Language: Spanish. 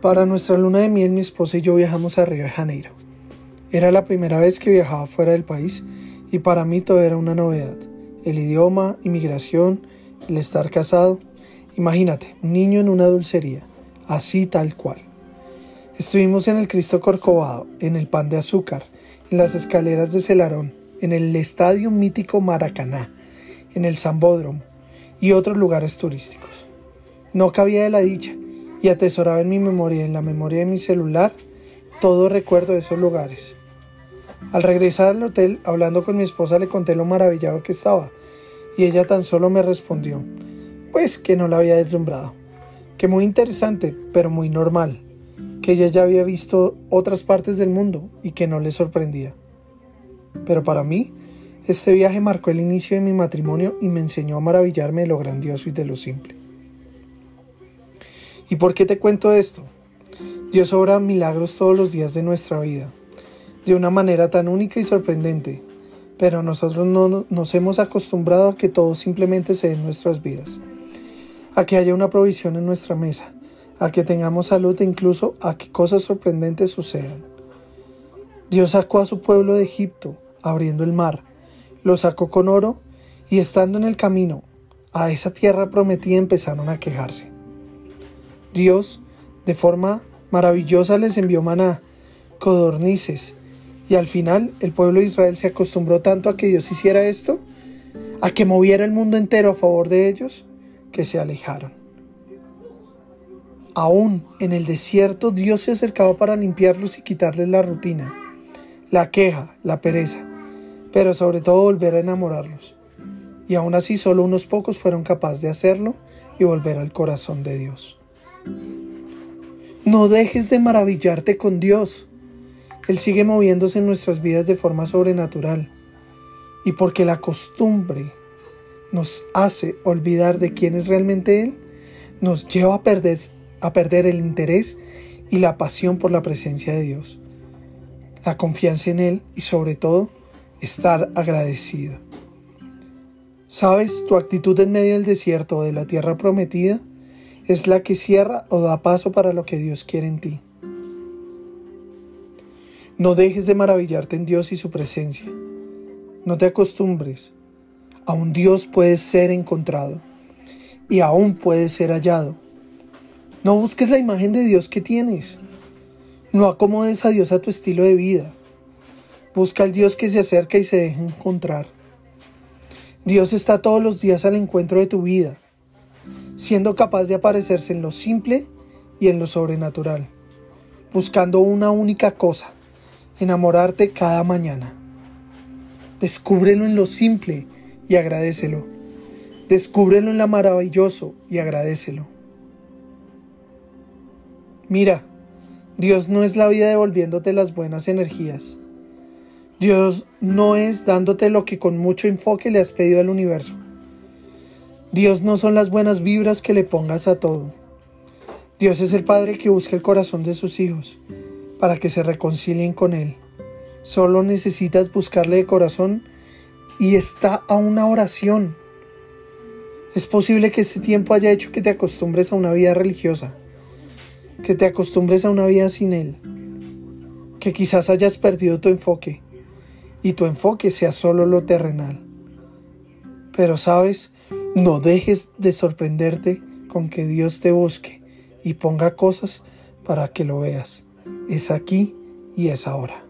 Para nuestra luna de miel mi esposa y yo viajamos a Río de Janeiro. Era la primera vez que viajaba fuera del país y para mí todo era una novedad. El idioma, inmigración, el estar casado. Imagínate, un niño en una dulcería, así tal cual. Estuvimos en el Cristo Corcovado, en el Pan de Azúcar, en las escaleras de Celarón, en el Estadio Mítico Maracaná, en el Zambódromo y otros lugares turísticos. No cabía de la dicha y atesoraba en mi memoria, en la memoria de mi celular, todo recuerdo de esos lugares. Al regresar al hotel, hablando con mi esposa, le conté lo maravillado que estaba, y ella tan solo me respondió, pues que no la había deslumbrado, que muy interesante, pero muy normal, que ella ya había visto otras partes del mundo y que no le sorprendía. Pero para mí, este viaje marcó el inicio de mi matrimonio y me enseñó a maravillarme de lo grandioso y de lo simple. ¿Y por qué te cuento esto? Dios obra milagros todos los días de nuestra vida, de una manera tan única y sorprendente, pero nosotros no nos hemos acostumbrado a que todo simplemente se dé en nuestras vidas, a que haya una provisión en nuestra mesa, a que tengamos salud e incluso a que cosas sorprendentes sucedan. Dios sacó a su pueblo de Egipto, abriendo el mar, lo sacó con oro y estando en el camino a esa tierra prometida empezaron a quejarse. Dios, de forma maravillosa, les envió maná, codornices, y al final el pueblo de Israel se acostumbró tanto a que Dios hiciera esto, a que moviera el mundo entero a favor de ellos, que se alejaron. Aún en el desierto Dios se acercaba para limpiarlos y quitarles la rutina, la queja, la pereza, pero sobre todo volver a enamorarlos. Y aún así solo unos pocos fueron capaces de hacerlo y volver al corazón de Dios. No dejes de maravillarte con Dios. Él sigue moviéndose en nuestras vidas de forma sobrenatural. Y porque la costumbre nos hace olvidar de quién es realmente Él, nos lleva a perder, a perder el interés y la pasión por la presencia de Dios, la confianza en Él y sobre todo estar agradecido. ¿Sabes? Tu actitud en medio del desierto o de la tierra prometida es la que cierra o da paso para lo que Dios quiere en ti. No dejes de maravillarte en Dios y su presencia. No te acostumbres. Aún Dios puede ser encontrado y aún puede ser hallado. No busques la imagen de Dios que tienes. No acomodes a Dios a tu estilo de vida. Busca al Dios que se acerca y se deja encontrar. Dios está todos los días al encuentro de tu vida siendo capaz de aparecerse en lo simple y en lo sobrenatural, buscando una única cosa, enamorarte cada mañana. Descúbrelo en lo simple y agradecelo. Descúbrelo en lo maravilloso y agradecelo. Mira, Dios no es la vida devolviéndote las buenas energías. Dios no es dándote lo que con mucho enfoque le has pedido al universo. Dios no son las buenas vibras que le pongas a todo. Dios es el Padre que busca el corazón de sus hijos para que se reconcilien con Él. Solo necesitas buscarle de corazón y está a una oración. Es posible que este tiempo haya hecho que te acostumbres a una vida religiosa, que te acostumbres a una vida sin Él, que quizás hayas perdido tu enfoque y tu enfoque sea solo lo terrenal. Pero sabes, no dejes de sorprenderte con que Dios te busque y ponga cosas para que lo veas. Es aquí y es ahora.